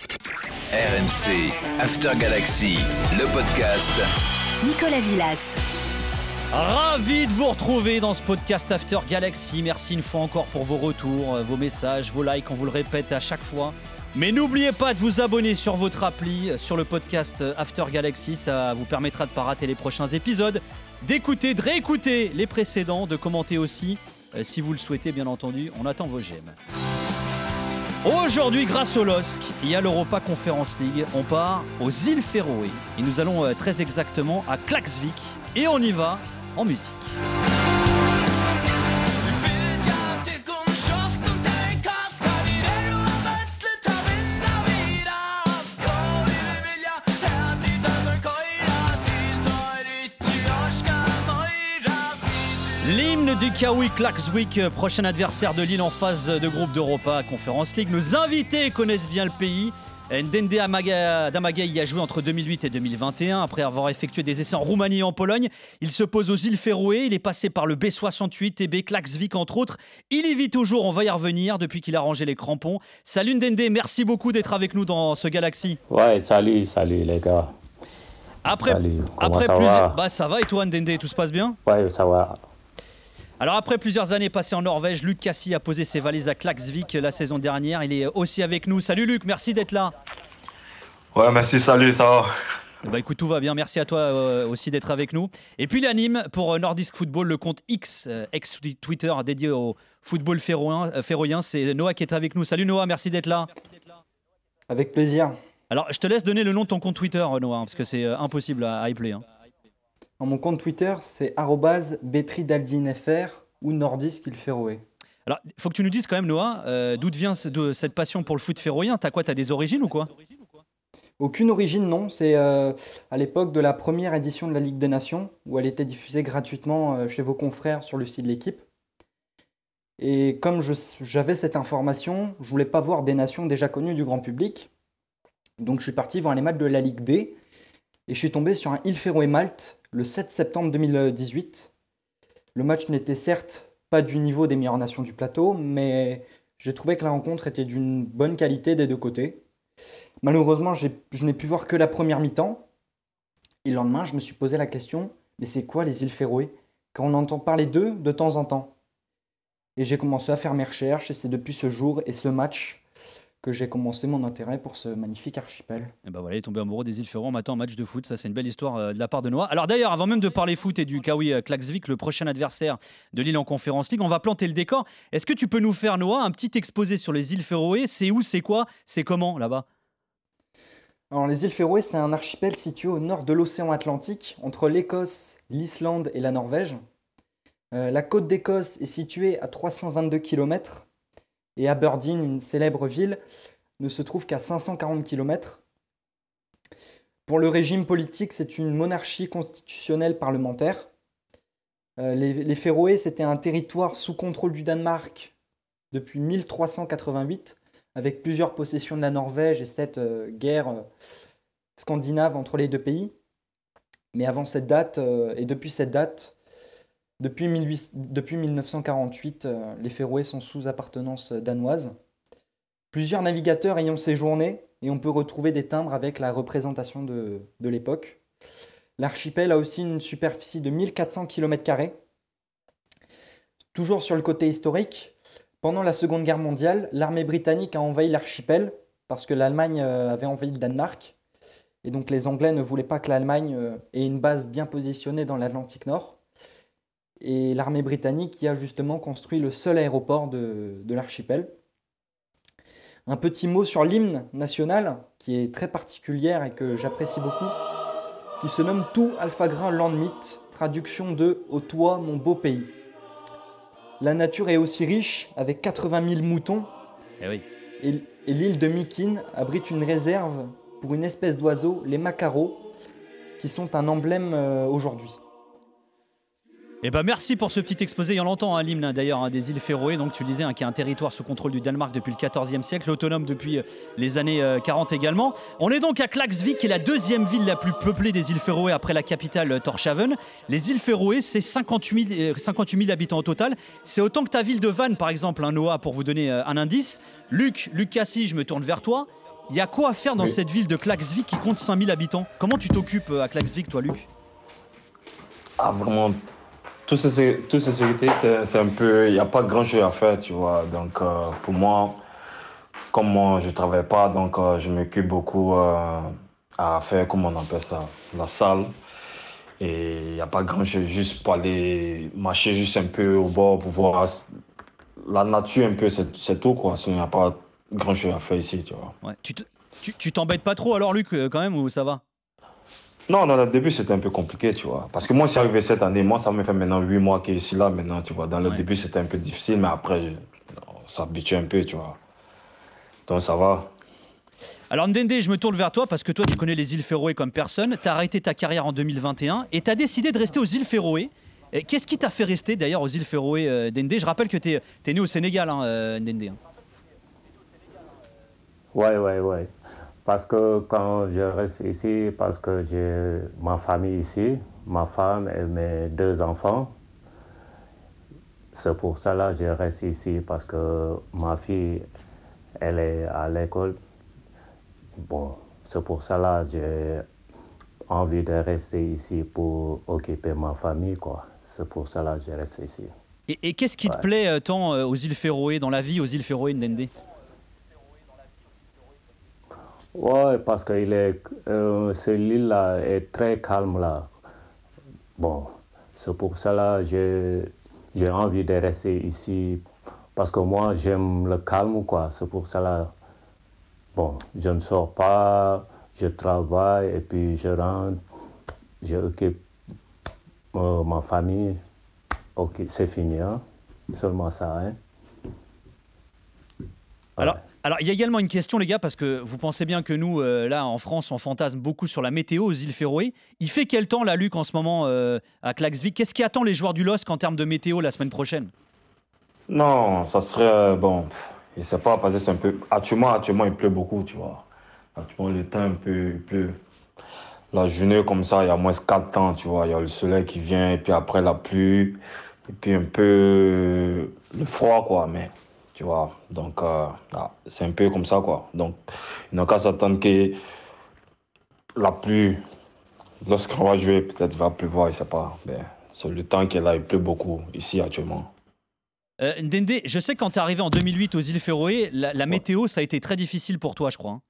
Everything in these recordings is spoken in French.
RMC After Galaxy, le podcast. Nicolas Villas. Ravi de vous retrouver dans ce podcast After Galaxy. Merci une fois encore pour vos retours, euh, vos messages, vos likes, on vous le répète à chaque fois. Mais n'oubliez pas de vous abonner sur votre appli, sur le podcast After Galaxy. Ça vous permettra de ne pas rater les prochains épisodes, d'écouter, de réécouter les précédents, de commenter aussi. euh, si vous le souhaitez, bien entendu, on attend vos j'aime. Aujourd'hui, grâce au LOSC, il y a l'Europa Conference League. On part aux îles Féroé. Et nous allons euh, très exactement à Klaksvik. Et on y va en musique. Du Kawi Klaksvik, euh, prochain adversaire de Lille en phase de groupe d'Europa Conference League. Nos invités connaissent bien le pays. Ndende Amaga- Damagay y a joué entre 2008 et 2021 après avoir effectué des essais en Roumanie et en Pologne. Il se pose aux îles Féroé. Il est passé par le B68 et B Klaksvik entre autres. Il y vit toujours. On va y revenir depuis qu'il a rangé les crampons. Salut Ndende, merci beaucoup d'être avec nous dans ce Galaxy. Ouais, salut, salut les gars. Après, Salut, après ça va? Bah ça va et toi Ndende, tout se passe bien? Ouais, ça va. Alors après plusieurs années passées en Norvège, Luc Cassi a posé ses valises à Klaksvik la saison dernière. Il est aussi avec nous. Salut Luc, merci d'être là. Ouais, merci, salut, ça va? Bah écoute, tout va bien. Merci à toi euh, aussi d'être avec nous. Et puis il anime pour euh, Nordisk Football le compte X, euh, ex Twitter dédié au football féroïen. euh, féroïen. C'est Noah qui est avec nous. Salut Noah, merci d'être là. Avec plaisir. Alors je te laisse donner le nom de ton compte Twitter Noah, hein, parce que c'est impossible à, à y player, hein. Dans mon compte Twitter, c'est betridaldinfr ou Féroé. Alors il faut que tu nous dises quand même Noah, euh, d'où vient de cette passion pour le foot féroïen? T'as quoi? T'as des origines ou quoi? Aucune origine, non. C'est euh, à l'époque de la première édition de la Ligue des Nations, où elle était diffusée gratuitement euh, chez vos confrères sur le site de l'équipe. Et comme j'avais cette information, je voulais pas voir des nations déjà connues du grand public. Donc je suis parti voir les matchs de la Ligue D. Et je suis tombé sur un Il Féroé Malte le 7 septembre 2018. Le match n'était certes pas du niveau des meilleures nations du plateau, mais j'ai trouvé que la rencontre était d'une bonne qualité des deux côtés. Malheureusement, je n'ai pu voir que la première mi-temps. Et le lendemain, je me suis posé la question, mais c'est quoi les îles Féroé Quand on entend parler d'eux de temps en temps. Et j'ai commencé à faire mes recherches, et c'est depuis ce jour et ce match que j'ai commencé mon intérêt pour ce magnifique archipel. Et ben voilà, il est tombé amoureux des îles Féroé en match de foot. Ça, c'est une belle histoire euh, de la part de Noah. Alors d'ailleurs, avant même de parler foot et du Kawi Klaksvik, le prochain adversaire de Lille en Conférence League, on va planter le décor. Est-ce que tu peux nous faire, Noah, un petit exposé sur les îles Féroé C'est où, c'est quoi, c'est comment là-bas? Alors, les îles Féroé, c'est un archipel situé au nord de l'océan Atlantique, entre l'Écosse, l'Islande et la Norvège. Euh, la côte d'Écosse est située à 322 km et Aberdeen, une célèbre ville, ne se trouve qu'à 540 km. Pour le régime politique, c'est une monarchie constitutionnelle parlementaire. Euh, les, Féroé, c'était un territoire sous contrôle du Danemark depuis 1388 avec plusieurs possessions de la Norvège et cette euh, guerre euh, scandinave entre les deux pays. Mais avant cette date, et depuis cette date, depuis, 18 depuis 1948, euh, les Féroé sont sous appartenance danoise. Plusieurs navigateurs ayant séjourné, et on peut retrouver des timbres avec la représentation de, de l'époque. L'archipel a aussi une superficie de 1400 km. Toujours sur le côté historique, pendant la Seconde Guerre mondiale, l'armée britannique a envahi l'archipel parce que l'Allemagne euh, avait envahi le Danemark. Et donc les Anglais ne voulaient pas que l'Allemagne euh, ait une base bien positionnée dans l'Atlantique Nord. Et l'armée britannique y a justement construit le seul aéroport de, de l'archipel. Un petit mot sur l'hymne national, qui est très particulière et que j'apprécie beaucoup, qui se nomme Tout Alphagrin Landmit, traduction de Ô toi, mon beau pays. La nature est aussi riche, avec 80 000 moutons, Eh oui. et, et l'île de Mikin abrite une réserve pour une espèce d'oiseau, les macaros, qui sont un emblème euh, aujourd'hui. Eh ben merci pour ce petit exposé. Il y en entend hein, l'hymne hein, d'ailleurs hein, des îles Féroé. Donc tu le disais, hein, qui est un territoire sous contrôle du Danemark depuis le XIVe siècle, autonome depuis euh, les années euh, 40 également. On est donc à Klaksvik, qui est la deuxième ville la plus peuplée des îles Féroé après la capitale euh, Tórshavn. Les îles Féroé, c'est 58 000, euh, 58 000 habitants au total. C'est autant que ta ville de Vannes, par exemple, hein, Noah, pour vous donner euh, un indice. Luc, Luc Cassi, je me tourne vers toi. Il y a quoi à faire dans Oui. cette ville de Klaxvik qui compte 5000 habitants? Comment tu t'occupes euh, à Klaxvik, toi, Luc? Ah, vraiment, tout sécurité, c'est un peu. Il n'y a pas grand chose à faire, tu vois. Donc, euh, pour moi, comme moi, je ne travaille pas, donc euh, je m'occupe beaucoup euh, à faire, comment on appelle ça, la salle. Et il n'y a pas grand chose, juste pour aller marcher juste un peu au bord pour voir la nature un peu, c'est tout, quoi. Il n'y a pas grand chose à faire ici, tu vois. Tu te- tu- tu t'embêtes pas trop alors, Luc, quand même, ou ça va? Non, dans le début, c'était un peu compliqué, tu vois. Parce que moi, je suis arrivé cette année. Moi, ça me fait maintenant 8 mois que je suis là, maintenant, tu vois. Dans le Ouais. début, c'était un peu difficile, mais après, je- on s'habitue un peu, tu vois. Donc, ça va. Alors Ndende, je me tourne vers toi parce que toi tu connais les îles Féroé comme personne. Tu as arrêté ta carrière en 2021 et tu as décidé de rester aux îles Féroé. Qu'est-ce qui t'a fait rester d'ailleurs aux îles Féroé, euh, Ndende? Je rappelle que tu es, né au Sénégal, hein, euh, Ndende. Ouais, ouais, ouais. Parce que quand je reste ici, parce que j'ai ma famille ici, ma femme et mes deux enfants. C'est pour cela que je reste ici, parce que ma fille, elle est à l'école. Bon, c'est pour cela que j'ai envie de rester ici pour occuper ma famille, quoi. C'est pour cela que je reste ici. Et, et qu'est-ce qui te plaît euh, tant euh, aux îles Féroé, dans la vie aux îles Féroé, Ndende? Ouais, parce que il est, euh, ce l'île-là est très calme là. Bon, c'est pour cela que j'ai, envie de rester ici. Parce que moi, j'aime le calme, quoi. C'est pour cela. Bon, je ne sors pas, je travaille et puis je rentre, j'occupe euh, ma famille. Ok, c'est fini, hein. Seulement ça, hein. Ouais. alors, il y a également une question, les gars, parce que vous pensez bien que nous, euh, là, en France, on fantasme beaucoup sur la météo aux îles Féroé. Il fait quel temps, la Luc, en ce moment, euh, à Klaxvik Qu'est-ce qui attend les joueurs du LOSC en termes de météo la semaine prochaine? Non, ça serait. euh, bon, pff, je sais pas, parce que c'est un peu. Actuellement, actuellement, il pleut beaucoup, tu vois. Actuellement, le temps un peu. Il pleut. La journée, comme ça, il y a moins 4 temps, tu vois. Il y a le soleil qui vient, et puis après la pluie, et puis un peu. le froid, quoi. Mais, tu vois. Donc, euh, ah, c'est un peu comme ça, quoi. Donc, il n'a qu'à s'attendre que la pluie, lorsqu'on va jouer, peut-être il va pleuvoir, je sais pas. Mais, c'est le temps qu'il a, il pleut beaucoup ici actuellement. Euh, Ndende, je sais que quand tu es arrivé en 2008 aux îles Féroé, la, la météo, ça a été très difficile pour toi, je crois. hein.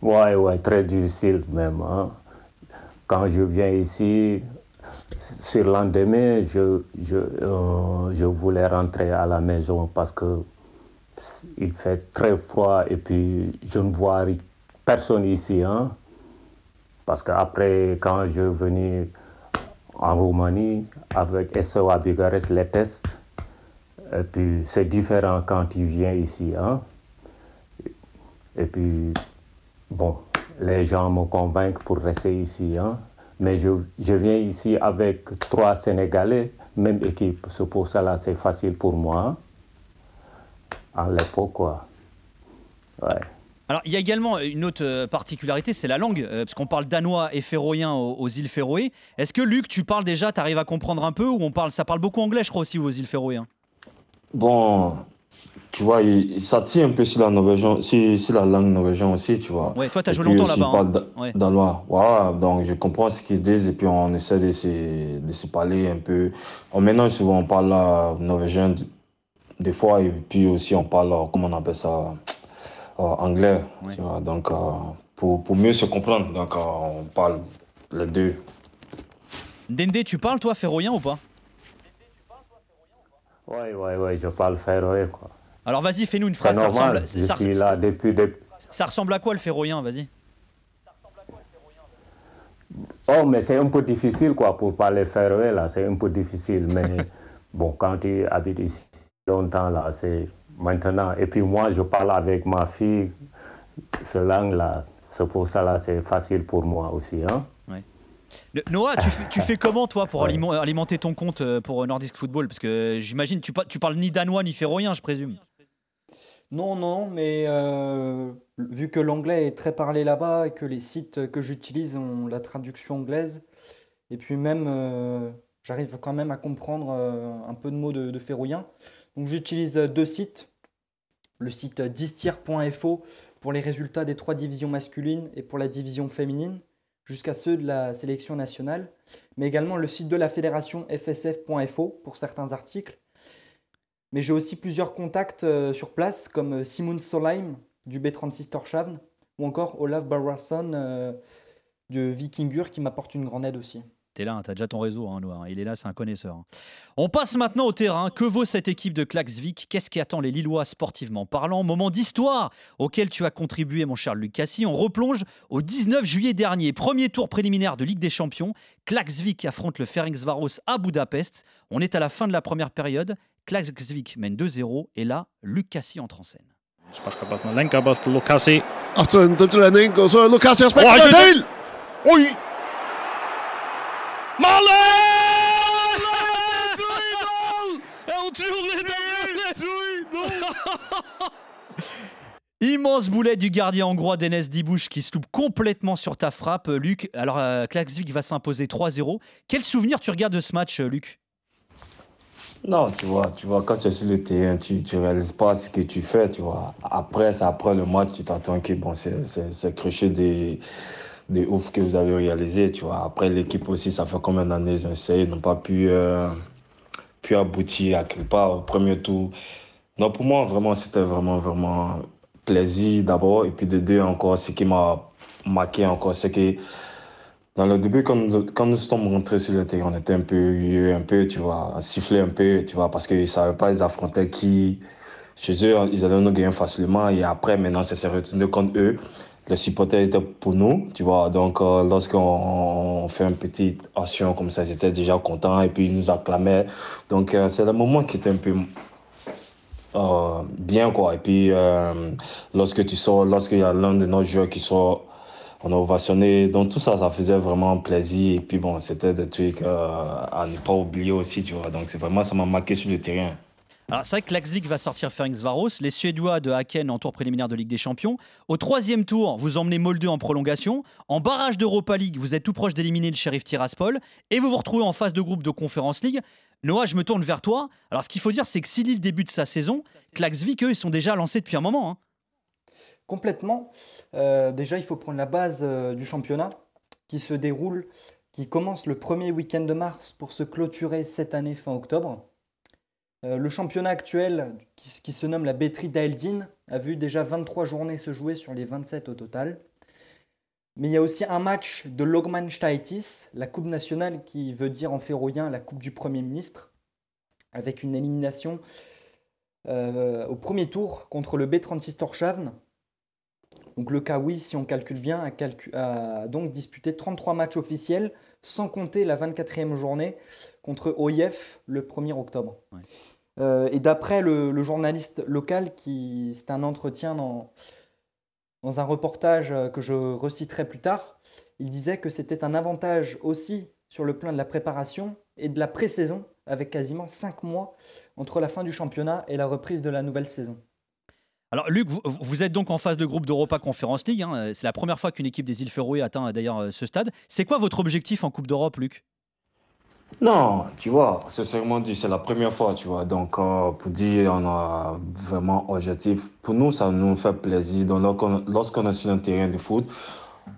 Ouais, ouais, très difficile même. hein. Quand je viens ici, sur le lendemain, je, je, euh, je voulais rentrer à la maison parce que il fait très froid et puis je ne vois personne ici. Hein. Parce qu'après, quand je venu en Roumanie avec SOA Bucarest, les tests, et puis c'est différent quand tu viens ici. Hein. Et puis, Bon, les gens me convainquent pour rester ici. Hein. Mais je, je viens ici avec trois Sénégalais, même équipe. C'est pour cela c'est facile pour moi. À l'époque, quoi. Ouais. Alors, il y a également une autre euh, particularité, c'est la langue, euh, parce qu'on parle danois et féroïen aux, aux îles Féroé. Est-ce que, Luc, tu parles déjà, tu arrives à comprendre un peu, ou on parle, ça parle beaucoup anglais, je crois, aussi aux îles Féroé hein? Bon, tu vois, ça tire un peu sur la norvégienne, sur, sur la langue norvégienne aussi, tu vois. Ouais, toi, tu as Et joué puis longtemps là-bas. hein. Ouais. danois. Voilà, donc je comprends ce qu'ils disent et puis on essaie de se, de se parler un peu. On mélange souvent, on parle euh, norvégien des fois et puis aussi on parle, euh, comment on appelle ça, euh, anglais, Ouais. tu vois. Donc, euh, pour, pour mieux se comprendre, donc euh, on parle les deux. Ndende, tu parles, toi, féroïen ou pas? Ouais, ouais, ouais, je parle féroé, quoi. Alors, vas-y, fais-nous une phrase. Ça normal, ressemble, je ça- suis ça- là depuis... depuis- ça ressemble à quoi le féroïen Vas-y. Oh, mais c'est un peu difficile, quoi, pour parler féroé, là. C'est un peu difficile, mais bon, quand tu habites ici longtemps, là, c'est maintenant. Et puis moi, je parle avec ma fille, ce langue-là. C'est pour ça, là, c'est facile pour moi aussi, hein. Le- Noah, tu fais, tu fais comment, toi, pour Ouais. alimenter ton compte euh, pour Nordisk Football? Parce que j'imagine, tu, tu parles ni danois ni féroïen, je présume. Non, non, mais euh, vu que l'anglais est très parlé là-bas et que les sites que j'utilise ont la traduction anglaise, et puis même euh, j'arrive quand même à comprendre euh, un peu de mots de, de. Donc j'utilise deux sites. le site distier.fo pour les résultats des trois divisions masculines et pour la division féminine, jusqu'à ceux de la sélection nationale, mais également le site de la fédération fsf.fo pour certains articles. Mais j'ai aussi plusieurs contacts euh, sur place, comme Simon Solheim du B36 Torshavn, ou encore Olaf Barason euh, de Vikingur qui m'apporte une grande aide aussi. T'es là, hein, t'as déjà ton réseau, hein. Il est là, c'est un connaisseur. hein. On passe maintenant au terrain. Que vaut cette équipe de Klaxvik? Qu'est-ce qui attend les Lillois sportivement parlant? Moment d'histoire auquel tu as contribué, mon cher Luc Cassis. On replonge au 19 juillet dernier. Premier tour préliminaire de Ligue des Champions. Klaxvik affronte le Ferencvaros à Budapest. On est à la fin de la première période. Klaxvik mène 2-0 et là, Luc Cassis entre en scène. Oi! Immense boulet du gardien hongrois Denis Dibouche qui se loupe complètement sur ta frappe, Luc. Alors, euh, Klaxvik va s'imposer 3-0. Quel souvenir tu regardes de ce match, euh, Luc? Non, tu vois, tu vois, quand tu es sur le terrain, tu ne réalises pas ce que tu fais, tu vois. Après, après le match, tu t'attends que bon, c'est- croché des, des ouf que vous avez réalisé, tu vois. Après, l'équipe aussi, ça fait combien d'années ils ils n'ont pas pu, euh, pu aboutir à quelque part au premier tour. Non, pour moi, vraiment, c'était vraiment, vraiment plaisir d'abord. Et puis de deux, encore, ce qui m'a marqué encore, c'est que dans le début, quand nous, quand nous sommes rentrés sur le terrain, on était un peu, un peu, tu vois, sifflé un peu, tu vois, parce qu'ils ne savaient pas, ils affrontaient qui. Chez eux, ils allaient nous gagner facilement. Et après, maintenant, ça s'est retourné contre eux. Les supporters étaient pour nous, tu vois. Donc, euh, lorsqu'on on fait une petite action comme ça, ils étaient déjà contents et puis ils nous acclamaient. Donc, euh, c'est le moment qui était un peu euh, bien, quoi. Et puis, lorsque tu sors, lorsqu'il y a l'un de nos joueurs qui sort, on a ovationné. Donc, tout ça, ça faisait vraiment plaisir. Et puis, bon, c'était des trucs euh, à ne pas oublier aussi, tu vois. Donc, c'est vraiment, ça m'a marqué sur le terrain. Alors, c'est vrai que Klaxvik va sortir Ferencvaros, les Suédois de Haken en tour préliminaire de Ligue des Champions. Au troisième tour, vous emmenez Molde en prolongation. En barrage d'Europa League, vous êtes tout proche d'éliminer le shérif Tiraspol. Et vous vous retrouvez en phase de groupe de Conference League. Noah, je me tourne vers toi. Alors, ce qu'il faut dire, c'est que si Lille débute sa saison, Klaxvik, eux, ils sont déjà lancés depuis un moment. hein. Complètement. Euh, déjà, il faut prendre la base euh, du championnat qui se déroule, qui commence le premier week-end de mars pour se clôturer cette année fin octobre. Euh, le championnat actuel, qui, se nomme la Bétri d'Aeldin, a vu déjà 23 journées se jouer sur les 27 au total. Mais il y a aussi un match de Logmanstaitis, la Coupe nationale qui veut dire en féroïen la Coupe du Premier ministre, avec une élimination au premier tour contre le B36 Torshavn. Donc le Kawi, si on calcule bien, a, calcu- a donc disputé 33 matchs officiels, sans compter la 24e journée contre OIF le 1er octobre. Ouais. Euh, et d'après le, le journaliste local, qui c'est un entretien dans, dans un reportage euh, que je reciterai plus tard, il disait que c'était un avantage aussi sur le plan de la préparation et de la pré-saison, avec quasiment 5 mois entre la fin du championnat et la reprise de la nouvelle saison. Alors, Luc, vous, êtes donc en phase de groupe d'Europa Conference League. hein. C'est la première fois qu'une équipe des îles Féroé atteint euh, d'ailleurs euh, ce stade. C'est quoi votre objectif en Coupe d'Europe, Luc? Non, tu vois, c'est dit, c'est la première fois, tu vois. Donc, euh, pour dire, on a vraiment objectif. Pour nous, ça nous fait plaisir. Donc, lorsqu'on- est sur un terrain de foot,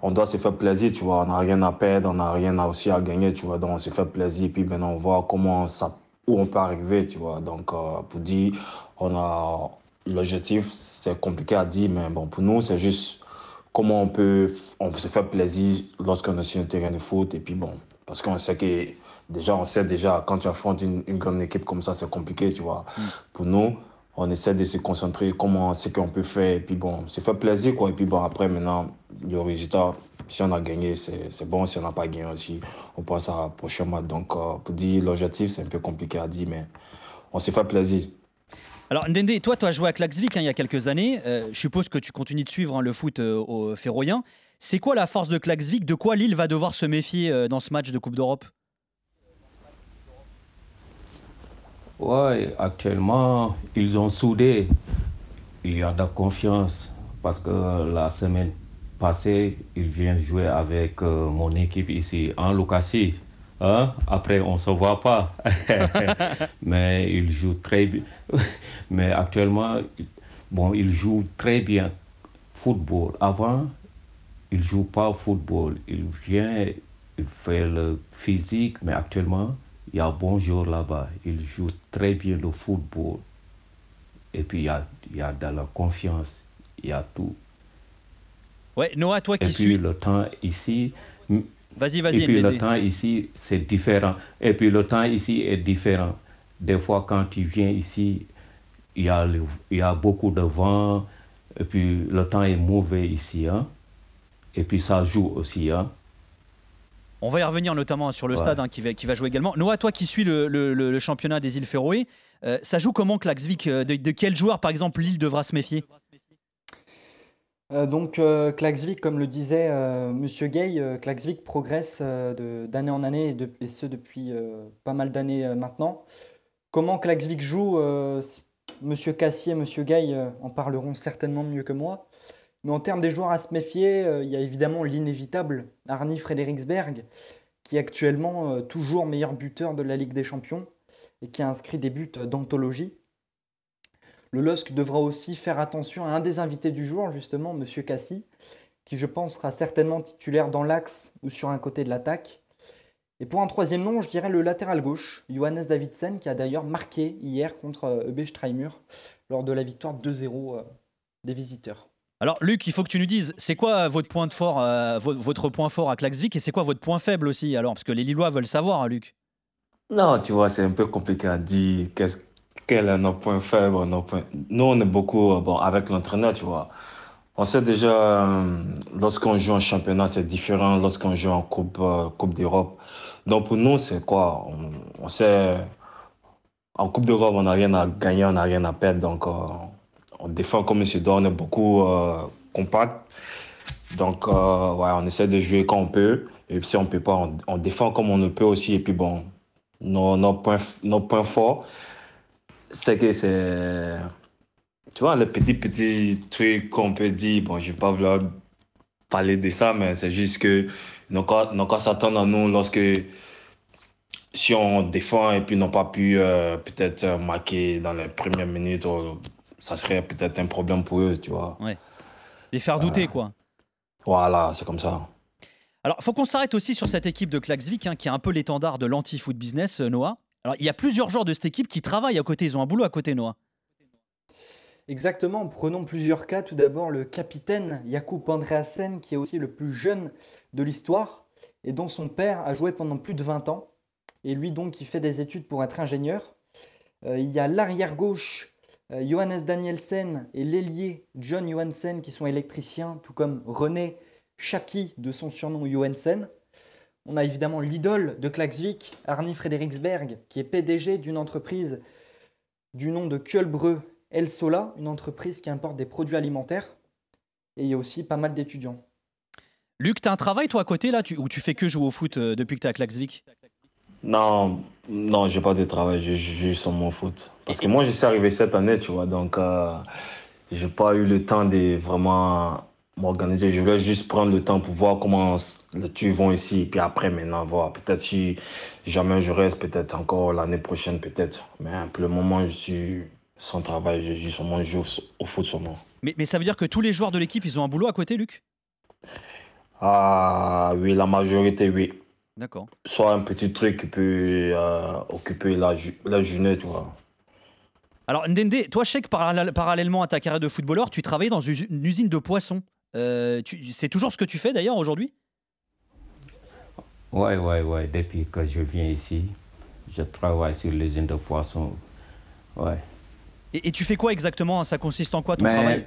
on doit se faire plaisir, tu vois. On n'a rien à perdre, on n'a rien à aussi à gagner, tu vois. Donc, on se fait plaisir. Puis maintenant, on voit comment ça, où on peut arriver, tu vois. Donc, pour dire, on a l'objectif, c'est compliqué à dire, mais bon, pour nous, c'est juste comment on peut, on peut se faire plaisir lorsqu'on est sur un terrain de foot. Et puis bon, parce qu'on sait que déjà, on sait déjà, quand tu affrontes une, une grande équipe comme ça, c'est compliqué, tu vois. Pour nous, on essaie de se concentrer comment ce qu'on peut faire. Et puis bon, se faire plaisir, quoi. Et puis bon, après, maintenant, le résultat, si on a gagné, c'est c'est bon. Si on n'a pas gagné aussi, on passe à la prochaine match. Donc, euh, pour dire l'objectif, c'est un peu compliqué à dire, mais on se fait plaisir. Alors, Ndende, toi, tu as joué à Klaxvik hein, il y a quelques années. Euh, je suppose que tu continues de suivre hein, le foot euh, au Féroïen. C'est quoi la force de Klaxvik? De quoi Lille va devoir se méfier euh, dans ce match de Coupe d'Europe? Oui, actuellement, ils ont soudé. Il y a de la confiance parce que la semaine passée, ils viennent jouer avec mon équipe ici en Lucassi. Hein? Après, on ne se voit pas. Mais ils jouent très bien. Mais actuellement, bon, il joue très bien football. Avant, il joue pas au football. Il vient, il fait le physique, mais actuellement, il y a bon jour là-bas. Il joue très bien le football. Et puis, il y a, il y a de la confiance. Il y a tout. Ouais, Noah, toi qui Et puis, suis. le temps ici, Vas-y, vas-y, et puis le temps ici, c'est différent. Et puis le temps ici est différent. Des fois, quand tu viens ici, il y a, le- il y a beaucoup de vent. Et puis le temps est mauvais ici. Hein? Et puis ça joue aussi. Hein? On va y revenir notamment sur le Ouais. stade hein, qui, va, qui va jouer également. Noah, toi qui suis le, le- le- le championnat des îles Féroé, euh, ça joue comment Klaxvik Euh, de, de quel joueur, par exemple, Lille devra se méfier? Euh, donc, euh, Klaxvik, comme le disait euh, Monsieur Gay, Klaxvik progresse d'année en année, et, ce depuis pas mal d'années maintenant. Comment Klaxvik joue Monsieur Cassier et Monsieur Gay en parleront certainement mieux que moi. Mais en termes des joueurs à se méfier, il y a évidemment l'inévitable Arnie Frederiksberg, qui est actuellement toujours meilleur buteur de la Ligue des Champions et qui a inscrit des buts d'anthologie. Le LOSC devra aussi faire attention à un des invités du jour, justement, Monsieur Cassi, qui je pense sera certainement titulaire dans l'axe ou sur un côté de l'attaque. Et pour un troisième nom, je dirais le latéral gauche, Johannes Davidsen, qui a d'ailleurs marqué hier contre euh, EB Streimer lors de la victoire 2-0 euh, des visiteurs. Alors, Luc, il faut que tu nous dises, c'est quoi votre point de fort, euh, vo- votre point fort à Klaxvik et c'est quoi votre point faible aussi Alors, parce que les Lillois veulent savoir, hein, Luc. Non, tu vois, c'est un peu compliqué à dire. Qu'est-ce, quel est notre point faible, nos points... Nous, on est beaucoup, euh, bon, avec l'entraîneur, tu vois. On sait déjà, euh, lorsqu'on joue en championnat, c'est différent lorsqu'on joue en Coupe, euh, coupe d'Europe. Donc, pour nous, c'est quoi? On, sait, en Coupe d'Europe, on n'a rien à gagner, on n'a rien à perdre. Donc, on défend comme il se doit, on est beaucoup compact. Donc, euh, on essaie de jouer quand on peut. Et si on peut pas, on, on défend comme on le peut aussi. Et puis, bon, nos, nos points, nos points forts, c'est que c'est. Tu vois, le petit, petit truc qu'on peut dire, bon, je ne vais pas vouloir parler de ça, mais c'est juste que nos cas, nos cas s'attendent à nous lorsque. Si on défend et puis n'ont pas pu euh, peut-être euh, marquer dans les premières minutes, euh, ça serait peut-être un problème pour eux, tu vois. Les faire douter, quoi. Voilà, c'est comme ça. Alors, faut qu'on s'arrête aussi sur cette équipe de Klaxvik, hein, qui est un peu l'étendard de l'anti-foot business, euh, Noah. Alors, il y a plusieurs joueurs de cette équipe qui travaillent à côté, ils ont un boulot à côté, Noah. Exactement, prenons plusieurs cas. Tout d'abord, le capitaine Jakub Andreasen, qui est aussi le plus jeune de l'histoire et dont son père a joué pendant plus de 20 ans. Et lui, donc, qui fait des études pour être ingénieur. Euh, il y a l'arrière gauche, euh, Johannes Danielsen, et l'ailier John Johansen, qui sont électriciens, tout comme René Chaki, de son surnom Johansen. On a évidemment l'idole de Klaxvik, Arnie Frederiksberg, qui est PDG d'une entreprise du nom de Kjølbrø El Sola, une entreprise qui importe des produits alimentaires. Et il y a aussi pas mal d'étudiants. Luc, t'as un travail, toi, à côté, là, tu, ou tu fais que jouer au foot euh, depuis que t'es à Klaxvik Non, non, j'ai pas de travail, je joue juste sur mon foot. Parce que moi, je suis arrivé cette année, tu vois, donc euh, j'ai pas eu le temps de vraiment m'organiser. Je voulais juste prendre le temps pour voir comment les trucs vont ici, et puis après, maintenant, voir. Peut-être si jamais je reste, peut-être encore l'année prochaine, peut-être. Mais pour le moment, je suis sans travail, je joue mon jeu au foot seulement. mais, mais ça veut dire que tous les joueurs de l'équipe, ils ont un boulot à côté, Luc? Ah oui, la majorité, oui. D'accord. Soit un petit truc qui peut euh, occuper la, la journée, tu vois. Alors, Ndende, toi, je sais que parallèle- parallèlement à ta carrière de footballeur, tu travailles dans une une usine de poissons. Euh, c'est toujours ce que tu fais d'ailleurs aujourd'hui? Ouais, ouais, ouais. Depuis que je viens ici, je travaille sur l'usine de poissons. Ouais. et, et tu fais quoi exactement Ça consiste en quoi ton Mais- travail?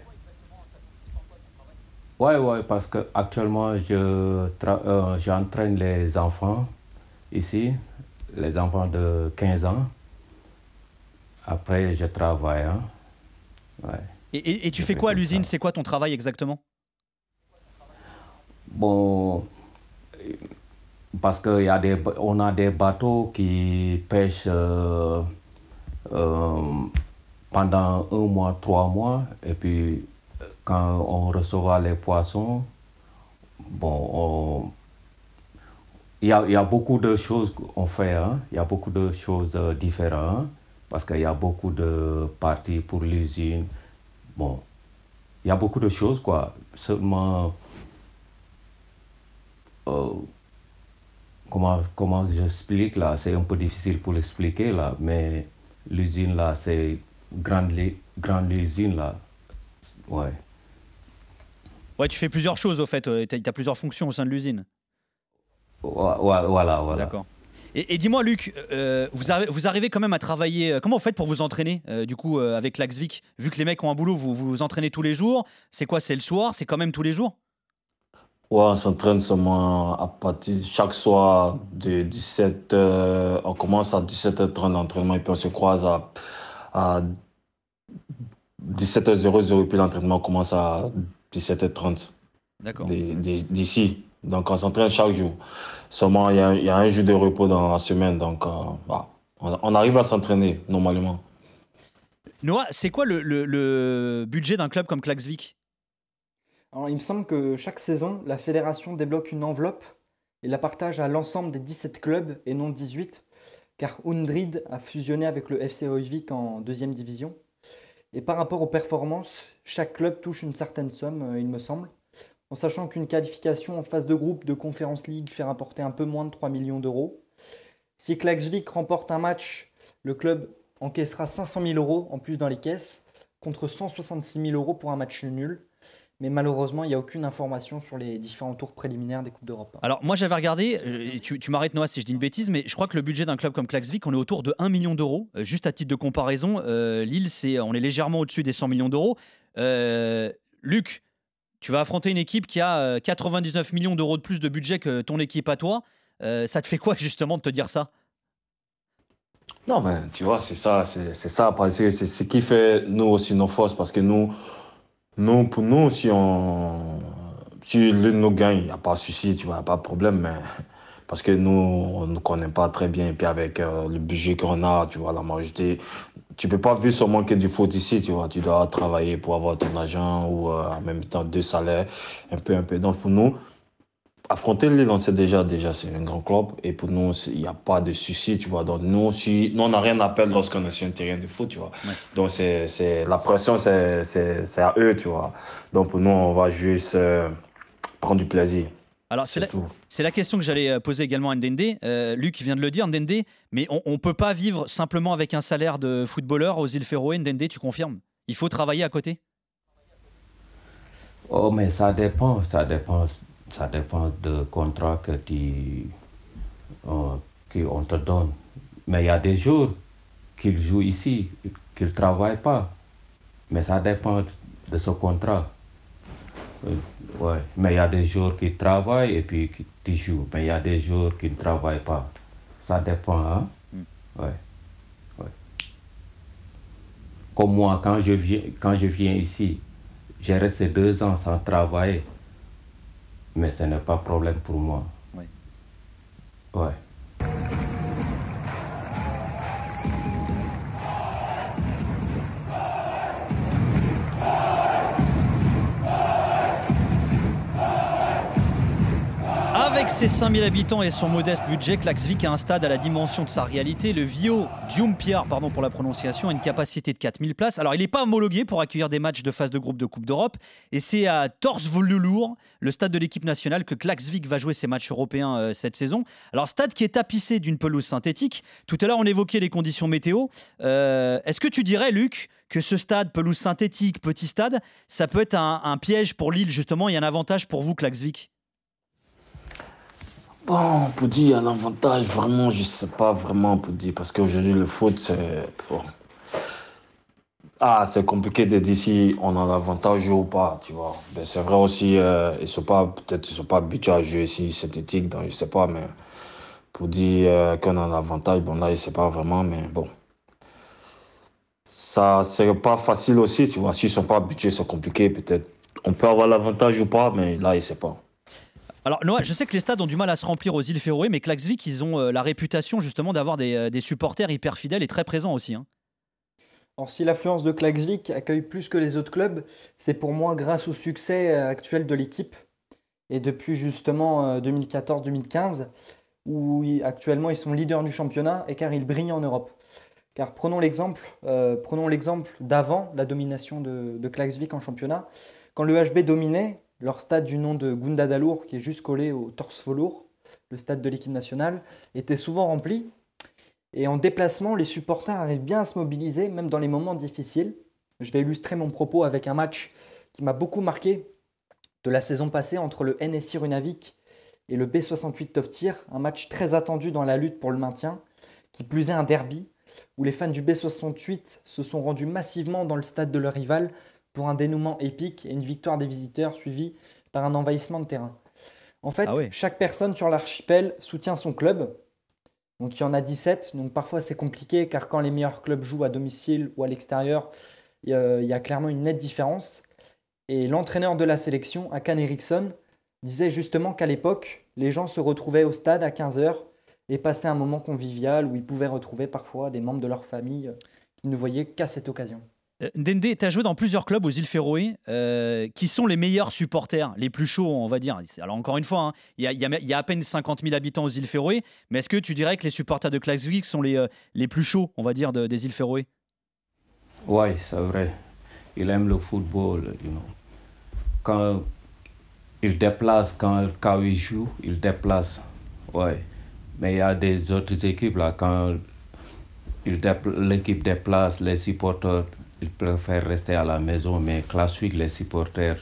Ouais, ouais, parce que actuellement je euh, j'entraîne les enfants ici, les enfants de 15 ans. Après, je travaille. hein. Ouais. Et, et- et tu Je fais quoi à l'usine? C'est quoi ton travail exactement? Bon, parce y a des, bateaux qui pêchent euh, euh, pendant un mois, trois mois, et puis quand on recevra les poissons, bon, on- il y y a beaucoup de choses qu'on fait, hein. il y a beaucoup de choses euh, différentes, parce qu'il y a beaucoup de parties pour l'usine, bon, il y a beaucoup de choses, quoi. Seulement, euh, comment, comment j'explique là, c'est un peu difficile pour l'expliquer là, mais l'usine là, c'est grande, grande usine là, ouais. Ouais, tu fais plusieurs choses au fait, tu as, plusieurs fonctions au sein de l'usine. Voilà, voilà. D'accord. Et, dis-moi, Luc, euh, vous, vous, arrivez quand même à travailler. Euh, comment vous faites pour vous entraîner, euh, du coup, avec l'Axvic Vu que les mecs ont un boulot, vous vous, entraînez tous les jours. C'est quoi C'est le soir? C'est quand même tous les jours? Ouais, on s'entraîne seulement à partir chaque soir de 17h. on commence à 17h30 l'entraînement et puis on se croise à, à 17h00 et puis l'entraînement commence à 17h30. D'accord. D'ici. Donc on s'entraîne chaque jour. Seulement, il y, a, un jour de repos dans la semaine. Donc euh, bah, on, arrive à s'entraîner normalement. Noah, c'est quoi le, budget d'un club comme Klaxvik? Il me semble que chaque saison, la fédération débloque une enveloppe et la partage à l'ensemble des 17 clubs et non 18, car Undrid a fusionné avec le FC Oivik en deuxième division. Et par rapport aux performances, chaque club touche une certaine somme, euh, il me semble en sachant qu'une qualification en phase de groupe de Conference League fait rapporter un peu moins de 3 millions d'euros. Si Klaxvik remporte un match, le club encaissera 500 000 euros en plus dans les caisses, contre 166 000 euros pour un match nul. Mais malheureusement, il n'y a aucune information sur les différents tours préliminaires des Coupes d'Europe. Alors, moi, j'avais regardé, euh, tu, m'arrêtes Noah si je dis une bêtise, mais je crois que le budget d'un club comme Klaxvik, on est autour de 1 million d'euros. Euh, juste à titre de comparaison, euh, Lille, c'est, on est légèrement au-dessus des 100 millions d'euros. Luc, tu vas affronter une équipe qui a 99 euh, millions d'euros de plus de budget que ton équipe à toi. Euh, ça te fait quoi justement de te dire ça? Non, mais tu vois, c'est ça, c'est ça. C'est ce qui fait nous aussi nos forces parce que nous, nous pour nous, si on, si l'une nous gagne, il n'y a pas de souci, tu vois, pas de problème, parce que nous, on ne connaît pas très bien. Et puis avec euh, le budget qu'on a, tu vois, la majorité, tu peux pas vivre seulement que du foot ici, tu vois. Tu dois travailler pour avoir ton argent ou euh, en même temps deux salaires, un peu, un peu. Donc pour nous, affronter Lille, on sait déjà, déjà c'est un grand club. Et pour nous, il n'y a pas de souci, tu vois. Donc nous, si, nous on n'a rien à perdre lorsqu'on est sur un terrain de foot, tu vois. Donc c'est, la pression, c'est, à eux, tu vois. Donc pour nous, on va juste euh, prendre du plaisir. Alors, c'est la, question que j'allais euh, poser également à Ndende. Euh, Luc vient de le dire, Ndende, mais on ne peut pas vivre simplement avec un salaire de footballeur aux îles Féroé. Ndende, tu confirmes? Il faut travailler à côté? Oh, mais ça dépend, ça dépend, ça dépend du contrat que tu, euh, qu'on te donne. Mais il y a des jours qu'ils jouent ici, qu'ils ne travaillent pas. Mais ça dépend de ce contrat. Euh, ouais. Mais il y a des jours qui travaillent et puis qui, jouent. Mais il y a des jours qui ne travaillent pas. Ça dépend. Hein? Hmm. Ouais. Comme moi, quand je viens, quand je viens ici, j'ai resté deux ans sans travailler. Mais ce n'est pas problème pour moi. Ouais. Ses 5000 habitants et son modeste budget, Klaxvik a un stade à la dimension de sa réalité. Le Vio Diumpiar, pardon pour la prononciation, a une capacité de 4000 places. Alors, il n'est pas homologué pour accueillir des matchs de phase de groupe de Coupe d'Europe. Et c'est à Torsvolulour, le stade de l'équipe nationale, que Klaxvik va jouer ses matchs européens euh, cette saison. Alors, stade qui est tapissé d'une pelouse synthétique. Tout à l'heure, on évoquait les conditions météo. Euh, est-ce que tu dirais, Luc, que ce stade, pelouse synthétique, petit stade, ça peut être un, un piège pour Lille, justement, a un avantage pour vous, Klaxvik? Bon, pour dire un avantage, vraiment, je sais pas vraiment pour dire, parce qu'aujourd'hui, le foot, c'est. Ah, c'est compliqué de dire si on a l'avantage ou pas, tu vois. C'est vrai aussi, euh, ils sont pas, peut-être ils sont pas habitués à jouer ici synthétique, donc je sais pas, mais pour dire euh, qu'on a l'avantage, bon là, je sais pas vraiment, mais bon. Ça, c'est pas facile aussi, tu vois. S'ils sont pas habitués, c'est compliqué, peut-être. On peut avoir l'avantage ou pas, mais là, je sais pas. Alors Noah, je sais que les stades ont du mal à se remplir aux îles Féroé, mais Klaxvik, ils ont euh, la réputation justement d'avoir euh, des, supporters hyper fidèles et très présents aussi. Hein. Alors si l'affluence de Klaxvik accueille plus que les autres clubs, c'est pour moi grâce au succès euh, actuel de l'équipe. Et depuis justement 2014-2015, où actuellement ils sont leaders du championnat et car ils brillent en Europe. Car prenons l'exemple euh, prenons l'exemple d'avant la domination de, de Klaxvik en championnat. Quand le HB dominait, leur stade du nom de Gundadalour, qui est juste collé au Torse Volour, le stade de l'équipe nationale, était souvent rempli. Et en déplacement, les supporters arrivent bien à se mobiliser, même dans les moments difficiles. Je vais illustrer mon propos avec un match qui m'a beaucoup marqué de la saison passée entre le NSI Runavik et le B68 Toftir, un match très attendu dans la lutte pour le maintien, qui plus est un derby, où les fans du B68 se sont rendus massivement dans le stade de leur rival pour un dénouement épique et une victoire des visiteurs suivie par un envahissement de terrain. En fait, Ah oui. chaque personne sur l'archipel soutient son club. Donc il y en a 17, donc parfois c'est compliqué car quand les meilleurs clubs jouent à domicile ou à l'extérieur, il y a- il y a clairement une nette différence. Et l'entraîneur de la sélection, Akan Eriksson, disait justement qu'à l'époque, les gens se retrouvaient au stade à 15h et passaient un moment convivial où ils pouvaient retrouver parfois des membres de leur famille qu'ils ne voyaient qu'à cette occasion. Euh, Ndende, tu as joué dans plusieurs clubs aux îles Féroé. Euh, qui sont les meilleurs supporters, les plus chauds, on va dire Alors, encore une fois, hein, il y, a, à peine 50 000 habitants aux îles Féroé, mais est-ce que tu dirais que les supporters de Klaxvik sont les, euh, les plus chauds, on va dire, de- des îles Féroé? Oui, c'est vrai. Il aime le football, you know. Quand il déplace, quand, quand il joue, il déplace. Ouais. Mais il y a des autres équipes là, quand l'équipe déplace, les supporters, ils préfèrent rester à la maison. Mais classique, les supporters,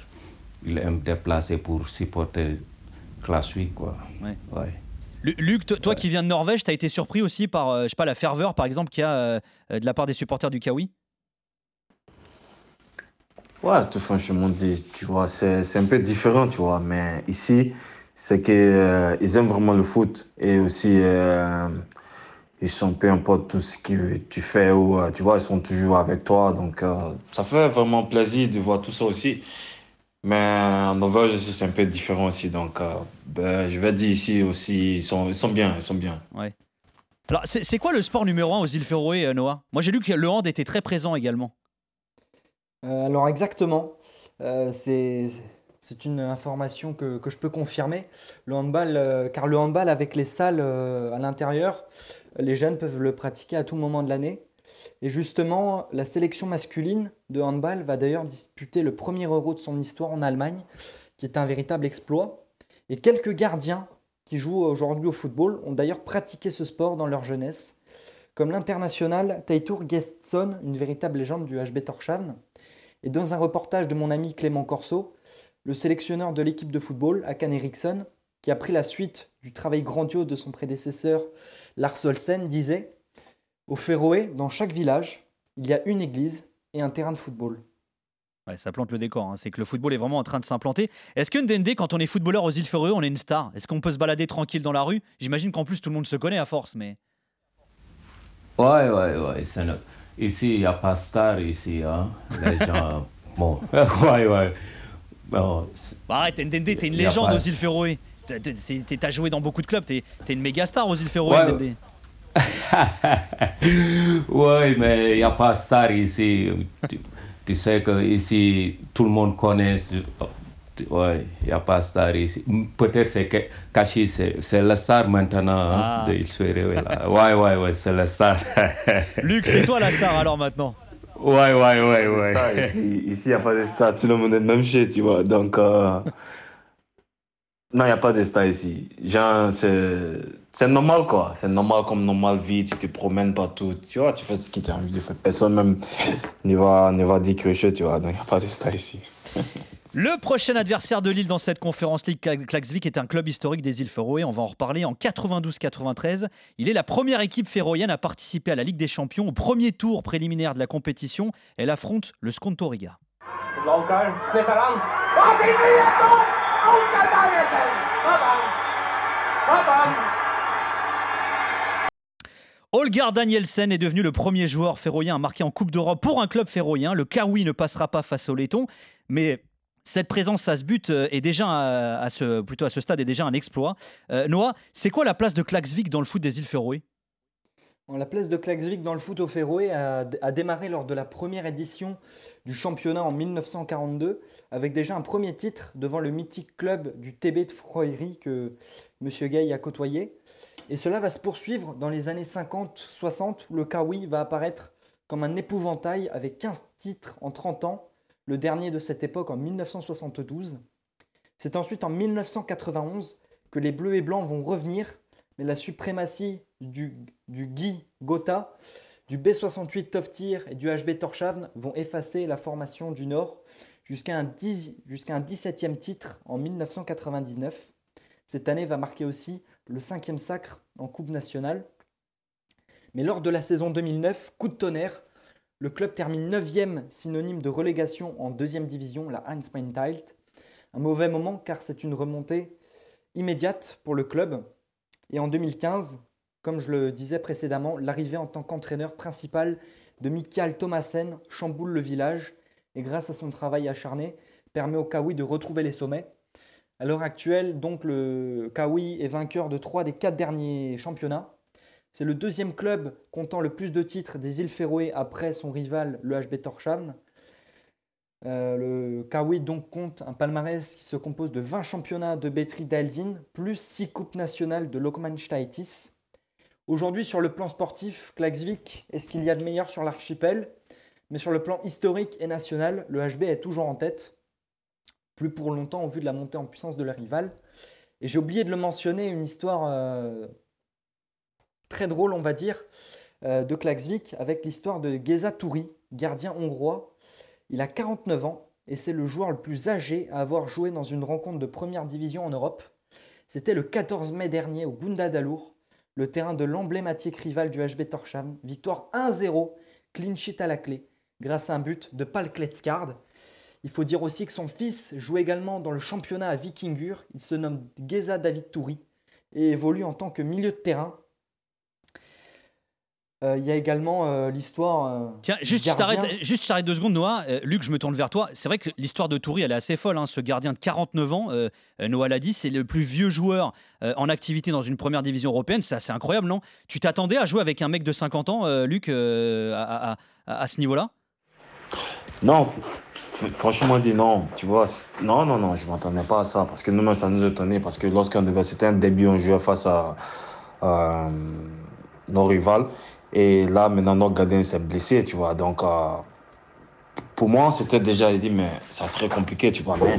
ils aiment déplacer pour supporter classique, quoi. Ouais. Ouais. Lu- Luc, to- toi qui viens de Norvège, tu as été surpris aussi par, euh, je sais pas, la ferveur, par exemple, qu'il y a euh, euh, de la part des supporters du Kawi? Ouais, tout franchement dit, tu vois, c'est c'est un peu différent, tu vois, mais ici, c'est qu'ils ils aiment vraiment le foot et aussi, euh, ils sont peu importe tout ce que tu fais ou, euh, tu vois, ils sont toujours avec toi, donc euh, ça fait vraiment plaisir de voir tout ça aussi. Mais en Norvège c'est un peu différent aussi, donc euh, ben, je vais dire ici aussi, ils sont, ils sont bien, ils sont bien. Alors, c'est c'est quoi le sport numéro un aux îles Féroé, Noah? Moi, j'ai lu que le hand était très présent également. Euh, alors exactement, Euh, c'est c'est une information que, que je peux confirmer. Le handball, euh, car le handball avec les salles euh, à l'intérieur, les jeunes peuvent le pratiquer à tout moment de l'année. Et justement, la sélection masculine de handball va d'ailleurs disputer le premier euro de son histoire en Allemagne, qui est un véritable exploit. Et quelques gardiens qui jouent aujourd'hui au football ont d'ailleurs pratiqué ce sport dans leur jeunesse, comme l'international Teitur Gestsson, une véritable légende du HB Torshavn. Et dans un reportage de mon ami Clément Corso, le sélectionneur de l'équipe de football, Akan Eriksson, qui a pris la suite du travail grandiose de son prédécesseur Lars Olsen, disait Au Féroé, dans chaque village, il y a une église et un terrain de football. Ouais, ça plante le décor, hein. c'est que le football est vraiment en train de s'implanter. Est-ce que Ndende, quand on est footballeur aux îles Féroé, on est une star? Est-ce qu'on peut se balader tranquille dans la rue? J'imagine qu'en plus tout le monde se connaît à force, mais. Ouais, ouais, ouais. Ici, il n'y a pas star ici. Hein. Les gens. bon, ouais, ouais. Bon, Bah arrête, Ndende, t'es une légende pas- aux îles Féroé. T'as- joué dans beaucoup de clubs, t'es t'es une méga star aux îles Féroé, Ouais, ouais, mais il n'y a pas star ici. Tu, tu sais que ici, tout le monde connaît. Ouais, il n'y a pas star ici. Peut-être c'est que Kashi, c'est c'est le star maintenant. Hein, Ah. de là. Ouais, ouais, ouais, c'est le star. Luc, c'est toi la star alors maintenant. ouais, ouais, ouais, ouais. Ici, il n'y a pas de stars. Tout le monde est le même chez, tu vois. Donc, euh, non, il n'y a pas de ici. Genre, c'est c'est normal, quoi. C'est normal comme normal vie. Tu te promènes partout. Tu vois, tu fais ce que tu as envie de faire. Personne même ne va, ne va dire que tu vois. Donc, il n'y a pas de ici. Le prochain adversaire de Lille dans cette conférence League Kla- Klaxvik est un club historique des îles Féroé. On va en reparler en 92-93. Il est la première équipe féroïenne à participer à la Ligue des Champions au premier tour préliminaire de la compétition. Elle affronte le Skontoriga. Holgar Danielsen est devenu le premier joueur féroïen à marquer en Coupe d'Europe pour un club féroïen. Le Kawi ne passera pas face au laiton, mais cette présence à ce but euh, est déjà à, ce, plutôt à ce stade est déjà un exploit. Euh, Noah, c'est quoi la place de Klaxvik dans le foot des îles Féroé? La place de Klaxvik dans le foot au Féroé a démarré lors de la première édition du championnat en 1942, avec déjà un premier titre devant le mythique club du TB de Freury que M. Gay a côtoyé. Et cela va se poursuivre dans les années 50-60 où le Kawi va apparaître comme un épouvantail avec 15 titres en 30 ans, le dernier de cette époque en 1972. C'est ensuite en 1991 que les Bleus et Blancs vont revenir, mais la suprématie du, Guy Gotha, du B68 Toftir et du HB Torshavn vont effacer la formation du Nord jusqu'à un, 10 jusqu'à un 17e titre en 1999. Cette année va marquer aussi le cinquième sacre en Coupe nationale. Mais lors de la saison 2009, coup de tonnerre, le club termine 9e synonyme de relégation en deuxième division, la Heinz Tilt. Un mauvais moment car c'est une remontée immédiate pour le club. Et en 2015, comme je le disais précédemment, l'arrivée en tant qu'entraîneur principal de Michael Thomasen chamboule le village et grâce à son travail acharné, permet au Kawi de retrouver les sommets. À l'heure actuelle, donc, le Kawi est vainqueur de trois des quatre derniers championnats. C'est le deuxième club comptant le plus de titres des îles Féroé après son rival, le HB Torshavn. Euh, le Kawi donc compte un palmarès qui se compose de 20 championnats de Betri d'Alvin, plus 6 coupes nationales de Lokmanstaitis. Aujourd'hui, sur le plan sportif, Klaxvik est ce qu'il y a de meilleur sur l'archipel, mais sur le plan historique et national, le HB est toujours en tête, plus pour longtemps au vu de la montée en puissance de la rival. Et j'ai oublié de le mentionner, une histoire euh, très drôle, on va dire, euh, de Klaxvik avec l'histoire de Geza Touri, gardien hongrois. Il a 49 ans et c'est le joueur le plus âgé à avoir joué dans une rencontre de première division en Europe. C'était le 14 mai dernier au Gunda Dalour, le terrain de l'emblématique rival du HB Torsham. Victoire 1-0, clean sheet à la clé, grâce à un but de Pal Kletskard. Il faut dire aussi que son fils joue également dans le championnat à Vikingur. Il se nomme Geza David Touri et évolue en tant que milieu de terrain euh, il y a également euh, l'histoire. euh, Tiens, juste je t'arrête juste je t'arrête deux secondes, Noah. Luc, je me tourne vers toi. C'est vrai que l'histoire de Toury, elle est assez folle. hein. Ce gardien de 49 ans, Noah l'a dit, c'est le plus vieux joueur en activité dans une première division européenne. C'est assez incroyable, non? Tu t'attendais à jouer avec un mec de 50 ans, Luc, à, à- à- à ce niveau-là? Non, franchement dit non, tu vois. Non, non, non, je m'attendais pas à ça parce que nous-mêmes, ça nous étonnait parce que lorsqu'on devait, c'était un début, on jouait face à nos rivales et là, maintenant, notre gardien s'est blessé, tu vois. Donc, euh, pour moi, c'était déjà, il dit, mais ça serait compliqué, tu vois. Mais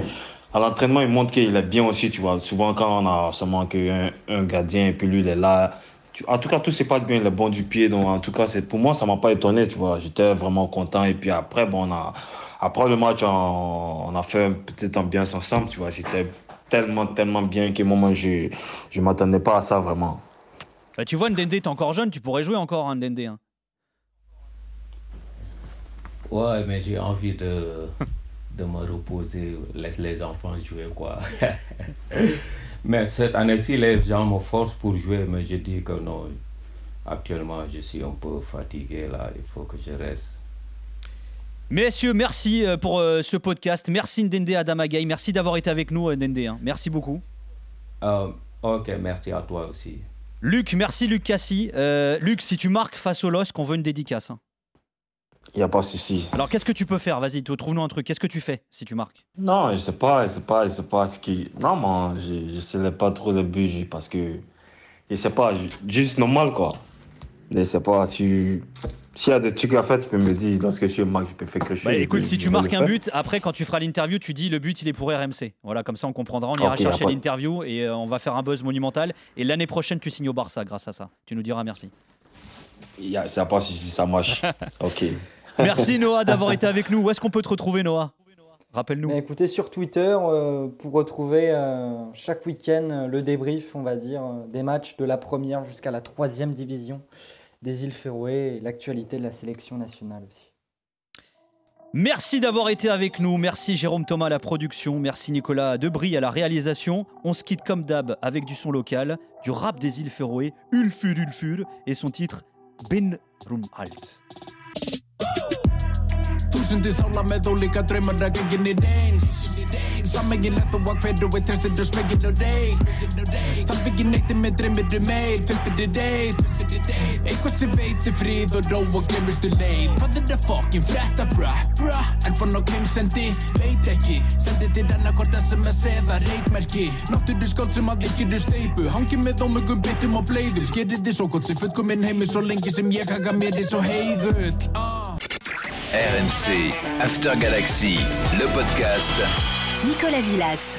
à l'entraînement, il montre qu'il est bien aussi, tu vois. Souvent, quand on a seulement qu'un un gardien et puis lui, il est là. Tu- En tout cas, tout se passe bien, est bon du pied. Donc, en tout cas, c'est pour moi, ça m'a pas étonné, tu vois. J'étais vraiment content. Et puis après, bon, on a, après le match, on, on a fait une petite ambiance ensemble, tu vois. C'était tellement, tellement bien que moi, moi, je ne m'attendais pas à ça, vraiment. Bah, Tu vois, Ndende, t'es encore jeune, tu pourrais jouer encore, hein, Ndende. hein. Ouais, mais j'ai envie de, de me reposer, laisse les enfants jouer, quoi. mais cette année-ci, les gens me forcent pour jouer, mais je dis que non. Actuellement, je suis un peu fatigué, là. Il faut que je reste. Messieurs, merci euh, pour euh, ce podcast. Merci Ndende Adamagay. Merci d'avoir été avec nous, euh, Ndende. hein. Merci beaucoup. Euh, ok, merci à toi aussi. Luc, merci Luc Cassi. Euh, Luc, si tu marques face au LOSC, on veut une dédicace. hein. Il n'y a pas de souci. Alors, qu'est-ce que tu peux faire? Vas-y, trouve-nous un truc. Qu'est-ce que tu fais si tu marques? Non, je sais pas, je sais pas, je sais pas ce qui. Non, moi, je, je sais pas trop le but parce que. Je sais pas, ju- juste normal quoi. Je sais pas, si. S'il y a des trucs à faire, tu peux me dire. Lorsque je marque, je peux faire quelque chose. Bah, écoute, si tu marques le un but, après, quand tu feras l'interview, tu dis le but, il est pour RMC. Voilà, comme ça, on comprendra. On ira chercher l'interview et euh, on va faire un buzz monumental. Et l'année prochaine, tu signes au Barça grâce à ça. Tu nous diras merci. Il y a- C'est pas si si ça marche. ok. Merci Noah d'avoir été avec nous. Où est-ce qu'on peut te retrouver, Noah? Rappelle-nous. Mais écoutez, sur Twitter, euh, pour retrouver euh, chaque week-end euh, le débrief, on va dire, des matchs de la première jusqu'à la troisième division des îles Féroé et l'actualité de la sélection nationale aussi. Merci d'avoir été avec nous. Merci Jérôme Thomas à la production. Merci Nicolas Debris à la réalisation. On se quitte comme d'hab avec du son local, du rap des îles Féroé, Ulfur Ulfur et son titre Ben Rum Alt. Woo! Faut Þúsundi sála með ólíka draumar að gengin er eins Sammengilegt þó að hverju við tristir og smegin og reik Þarf ekki neitt með dreymir um meir Töntir er reyð Eitthvað sem veitir frið og ró og glemurstu leið. Hvað er það fokkin frétta bra bra En fann á krimsendi, veit ekki. Sendi til annarkort SMS eða reikmerki. Náttúru skóld sem að eru steipu Hangi með ómögum bitum og bleiðum Skerið þið svo gott sem fullkominn heimi Svo lengi sem ég haka mér eins og heigull ah. RMC After Galaxy, le podcast. Nicolas Villas.